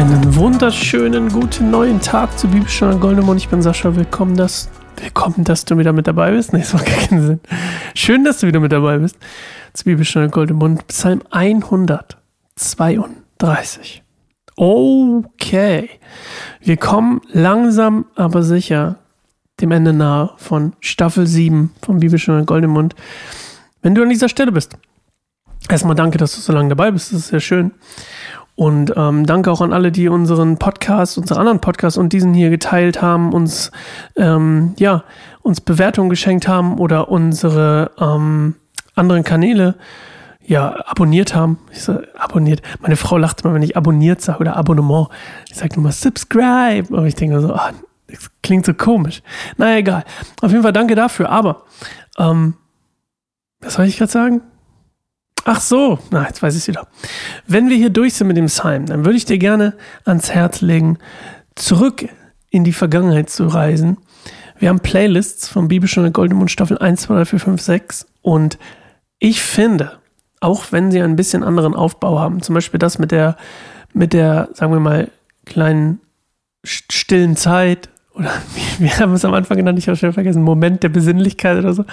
Einen wunderschönen guten neuen Tag zu Bibelstunde Goldemond. Ich bin Sascha. Willkommen, dass, willkommen, dass du wieder mit dabei bist. Nee, das macht keinen Sinn. Schön, dass du wieder mit dabei bist. Zu Bibelstunde Goldemond. Psalm 132. Okay. Wir kommen langsam, aber sicher dem Ende nahe von Staffel 7 von Bibelstunde Goldemund. Wenn du an dieser Stelle bist, erstmal danke, dass du so lange dabei bist. Das ist sehr schön. Und ähm, danke auch an alle, die unseren Podcast, unsere anderen Podcasts und diesen hier geteilt haben, uns ähm, ja uns Bewertungen geschenkt haben oder unsere ähm, anderen Kanäle ja abonniert haben. Ich sage abonniert. Meine Frau lacht immer, wenn ich abonniert sage oder Abonnement. Ich sage nur mal subscribe. Aber ich denke so, ach, das klingt so komisch. Naja, egal. Auf jeden Fall danke dafür. Aber ähm, was soll ich gerade sagen? Ach so, na, jetzt weiß ich es wieder. Wenn wir hier durch sind mit dem Psalm, dann würde ich dir gerne ans Herz legen, zurück in die Vergangenheit zu reisen. Wir haben Playlists von Bibelstunde Goldemund Staffel 1, 2, 3, 4, 5, 6 und ich finde, auch wenn sie einen bisschen anderen Aufbau haben, zum Beispiel das mit der, mit der, sagen wir mal, kleinen stillen Zeit oder wir haben es am Anfang genannt, ich habe schon vergessen, Moment der Besinnlichkeit oder so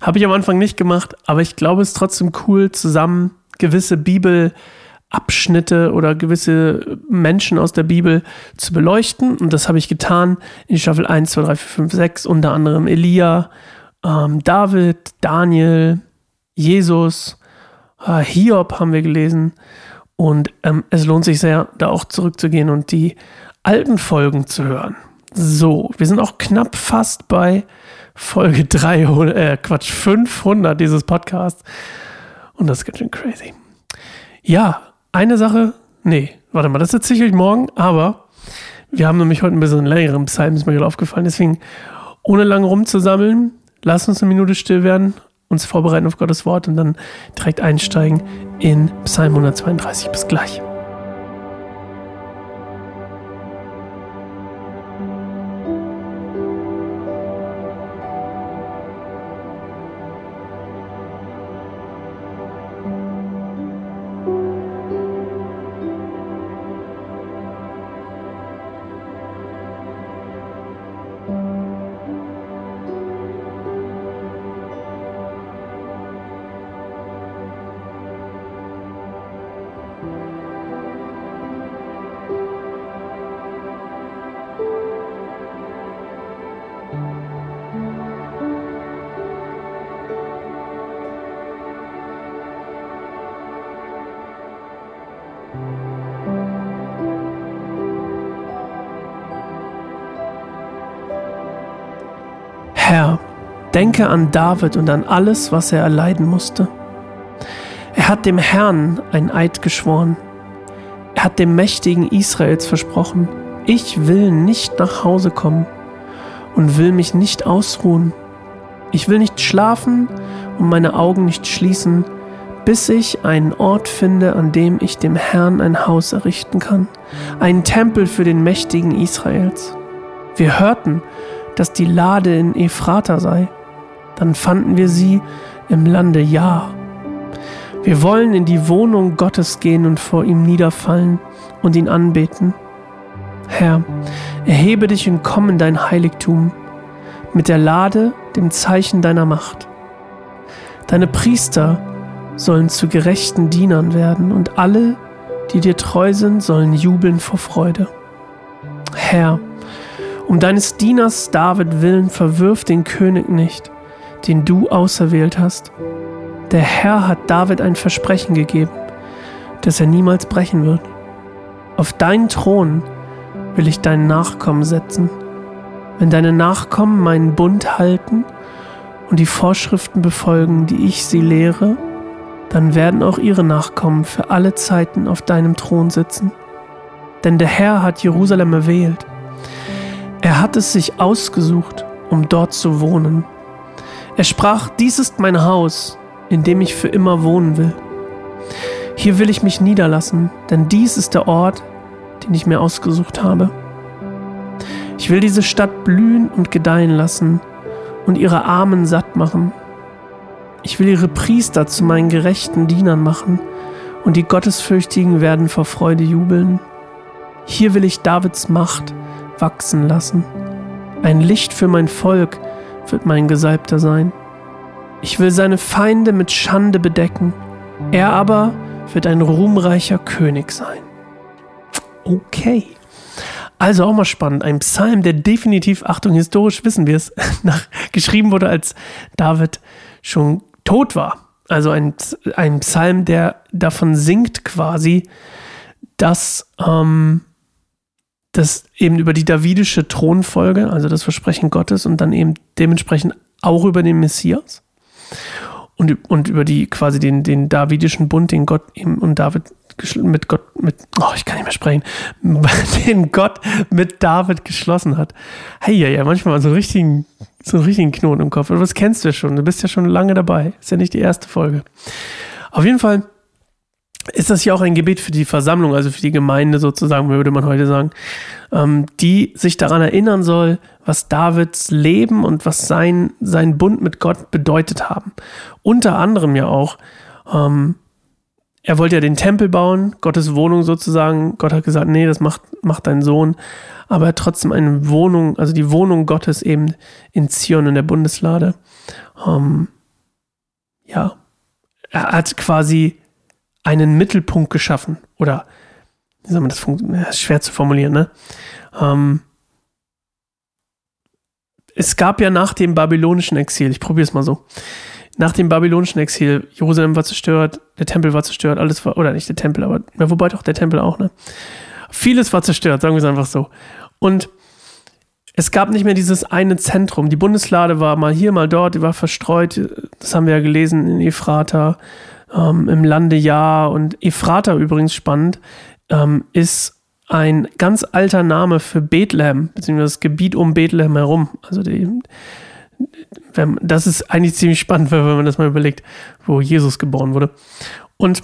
habe ich am Anfang nicht gemacht, aber ich glaube, es ist trotzdem cool, zusammen gewisse Bibelabschnitte oder gewisse Menschen aus der Bibel zu beleuchten. Und das habe ich getan in Staffel 1, 2, 3, 4, 5, 6, unter anderem Elia, ähm, David, Daniel, Jesus, äh, Hiob haben wir gelesen. Und ähm, es lohnt sich sehr, da auch zurückzugehen und die alten Folgen zu hören. So, wir sind auch knapp fast bei Folge 300, äh, Quatsch, 500 dieses Podcasts. Und das ist ganz schön crazy. Ja, eine Sache, nee, warte mal, das erzähle ich euch morgen, aber wir haben nämlich heute ein bisschen längeren Psalm, ist mir gerade aufgefallen. Deswegen, ohne lange rumzusammeln, lasst uns eine Minute still werden, uns vorbereiten auf Gottes Wort und dann direkt einsteigen in Psalm 132. Bis gleich. Herr, denke an David und an alles, was er erleiden musste. Er hat dem Herrn ein Eid geschworen. Er hat dem Mächtigen Israels versprochen, ich will nicht nach Hause kommen und will mich nicht ausruhen. Ich will nicht schlafen und meine Augen nicht schließen, bis ich einen Ort finde, an dem ich dem Herrn ein Haus errichten kann, einen Tempel für den Mächtigen Israels. Wir hörten, dass die Lade in Ephrata sei. Dann fanden wir sie im Lande Ja. Wir wollen in die Wohnung Gottes gehen und vor ihm niederfallen und ihn anbeten. Herr, erhebe dich und komm in dein Heiligtum mit der Lade, dem Zeichen deiner Macht. Deine Priester sollen zu gerechten Dienern werden und alle, die dir treu sind, sollen jubeln vor Freude. Herr, um deines Dieners David willen verwirf den König nicht, den du auserwählt hast. Der Herr hat David ein Versprechen gegeben, das er niemals brechen wird. Auf deinen Thron will ich deinen Nachkommen setzen. Wenn deine Nachkommen meinen Bund halten und die Vorschriften befolgen, die ich sie lehre, dann werden auch ihre Nachkommen für alle Zeiten auf deinem Thron sitzen. Denn der Herr hat Jerusalem erwählt er hat es sich ausgesucht, um dort zu wohnen. Er sprach, dies ist mein Haus, in dem ich für immer wohnen will. Hier will ich mich niederlassen, denn dies ist der Ort, den ich mir ausgesucht habe. Ich will diese Stadt blühen und gedeihen lassen und ihre Armen satt machen. Ich will ihre Priester zu meinen gerechten Dienern machen und die Gottesfürchtigen werden vor Freude jubeln. Hier will ich Davids Macht wachsen lassen. Ein Licht für mein Volk wird mein Gesalbter sein. Ich will seine Feinde mit Schande bedecken. Er aber wird ein ruhmreicher König sein. Okay. Also auch mal spannend. Ein Psalm, der definitiv, Achtung, historisch wissen wir es, nach, geschrieben wurde, als David schon tot war. Also ein, ein Psalm, der davon singt quasi, dass, ähm, dass eben über die davidische Thronfolge, also das Versprechen Gottes und dann eben dementsprechend auch über den Messias und, und über die quasi den, den davidischen Bund, den Gott ihm und David mit Gott, mit, oh, ich kann nicht mehr sprechen, den Gott mit David geschlossen hat. Hey, ja, ja, manchmal so einen richtigen, so einen richtigen Knoten im Kopf. Aber das kennst du ja schon. Du bist ja schon lange dabei. Ist ja nicht die erste Folge. Auf jeden Fall ist das ja auch ein Gebet für die Versammlung, also für die Gemeinde sozusagen, würde man heute sagen, ähm, die sich daran erinnern soll, was Davids Leben und was sein, sein Bund mit Gott bedeutet haben. Unter anderem ja auch, ähm, er wollte ja den Tempel bauen, Gottes Wohnung sozusagen. Gott hat gesagt, nee, das macht, macht dein Sohn. Aber er hat trotzdem eine Wohnung, also die Wohnung Gottes eben in Zion in der Bundeslade. Ähm, ja, er hat quasi einen Mittelpunkt geschaffen. Oder, wie soll man das funktionieren? Schwer zu formulieren, ne? Ähm, es gab ja nach dem babylonischen Exil, ich probiere es mal so, nach dem babylonischen Exil, Jerusalem war zerstört, der Tempel war zerstört, alles war, oder nicht der Tempel, aber, ja, wobei doch der Tempel auch, ne? Vieles war zerstört, sagen wir es einfach so. Und es gab nicht mehr dieses eine Zentrum. Die Bundeslade war mal hier, mal dort, die war verstreut. Das haben wir ja gelesen in Ephrata, ähm, im Lande Ja. Und Ephrata übrigens spannend, ähm, ist ein ganz alter Name für Bethlehem, beziehungsweise das Gebiet um Bethlehem herum. Also die, das ist eigentlich ziemlich spannend, wenn man das mal überlegt, wo Jesus geboren wurde. Und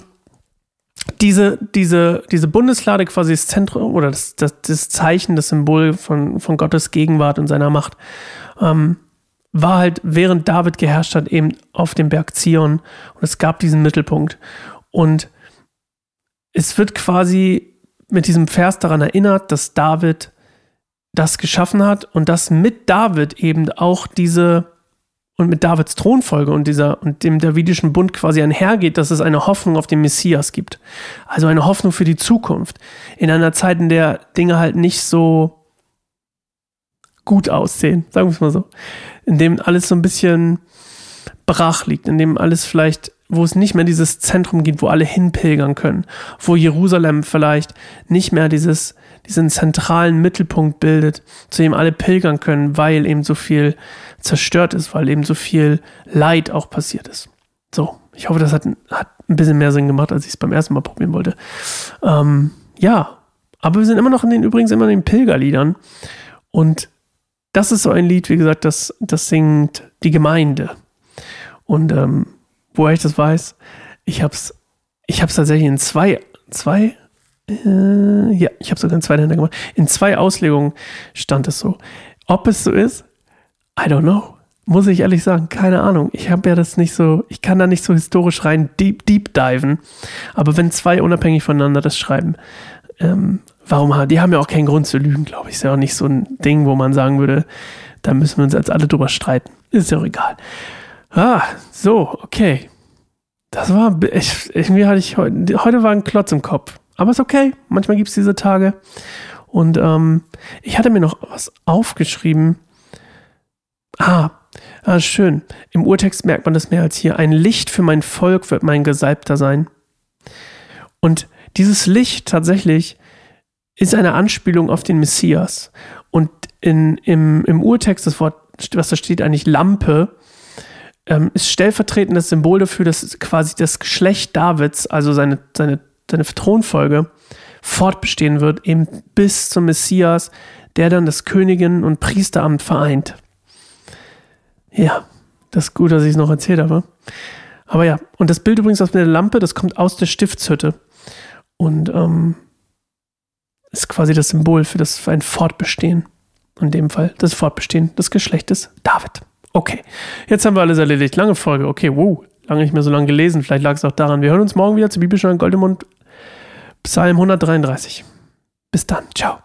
diese, diese, diese Bundeslade, quasi das Zentrum oder das, das, das Zeichen, das Symbol von, von Gottes Gegenwart und seiner Macht, ähm, war halt, während David geherrscht hat, eben auf dem Berg Zion. Und es gab diesen Mittelpunkt. Und es wird quasi mit diesem Vers daran erinnert, dass David das geschaffen hat und dass mit David eben auch diese und mit Davids Thronfolge und dieser und dem davidischen Bund quasi einhergeht, dass es eine Hoffnung auf den Messias gibt. Also eine Hoffnung für die Zukunft. In einer Zeit, in der Dinge halt nicht so gut aussehen, sagen wir es mal so. In dem alles so ein bisschen brach liegt, in dem alles vielleicht, wo es nicht mehr dieses Zentrum gibt, wo alle hinpilgern können, wo Jerusalem vielleicht nicht mehr dieses diesen zentralen Mittelpunkt bildet, zu dem alle pilgern können, weil eben so viel zerstört ist, weil eben so viel Leid auch passiert ist. So, ich hoffe, das hat, hat ein bisschen mehr Sinn gemacht, als ich es beim ersten Mal probieren wollte. Ähm, ja, aber wir sind immer noch in den, übrigens immer in den Pilgerliedern. Und das ist so ein Lied, wie gesagt, das, das singt die Gemeinde. Und ähm, woher ich das weiß, ich habe es ich hab's tatsächlich in zwei, zwei äh, ja, ich habe sogar in zwei Händen gemacht. In zwei Auslegungen stand es so. Ob es so ist, I don't know. Muss ich ehrlich sagen, keine Ahnung. Ich habe ja das nicht so, ich kann da nicht so historisch rein deep, deep diven. Aber wenn zwei unabhängig voneinander das schreiben, ähm, warum haben, die haben ja auch keinen Grund zu lügen, glaube ich. Ist ja auch nicht so ein Ding, wo man sagen würde, da müssen wir uns jetzt alle drüber streiten. Ist ja auch egal. Ah, so, okay. Das war, ich, irgendwie hatte ich heute, heute war ein Klotz im Kopf. Aber ist okay. Manchmal gibt es diese Tage. Und ähm, ich hatte mir noch was aufgeschrieben. Ah, ah, schön. Im Urtext merkt man das mehr als hier. Ein Licht für mein Volk wird mein Gesalbter sein. Und dieses Licht tatsächlich ist eine Anspielung auf den Messias. Und in, im, im Urtext, das Wort, was da steht, eigentlich Lampe, ähm, ist stellvertretendes Symbol dafür, dass quasi das Geschlecht Davids, also seine, seine seine Thronfolge fortbestehen wird, eben bis zum Messias, der dann das Königin- und Priesteramt vereint. Ja, das ist gut, dass ich es noch erzählt habe. Aber ja, und das Bild übrigens aus der Lampe, das kommt aus der Stiftshütte. Und ähm, ist quasi das Symbol für, das, für ein Fortbestehen. In dem Fall das Fortbestehen des Geschlechtes David. Okay, jetzt haben wir alles erledigt. Lange Folge. Okay, wow, lange nicht mehr so lange gelesen. Vielleicht lag es auch daran. Wir hören uns morgen wieder zu Bibelstunde Goldemund Psalm 133. Bis dann. Ciao.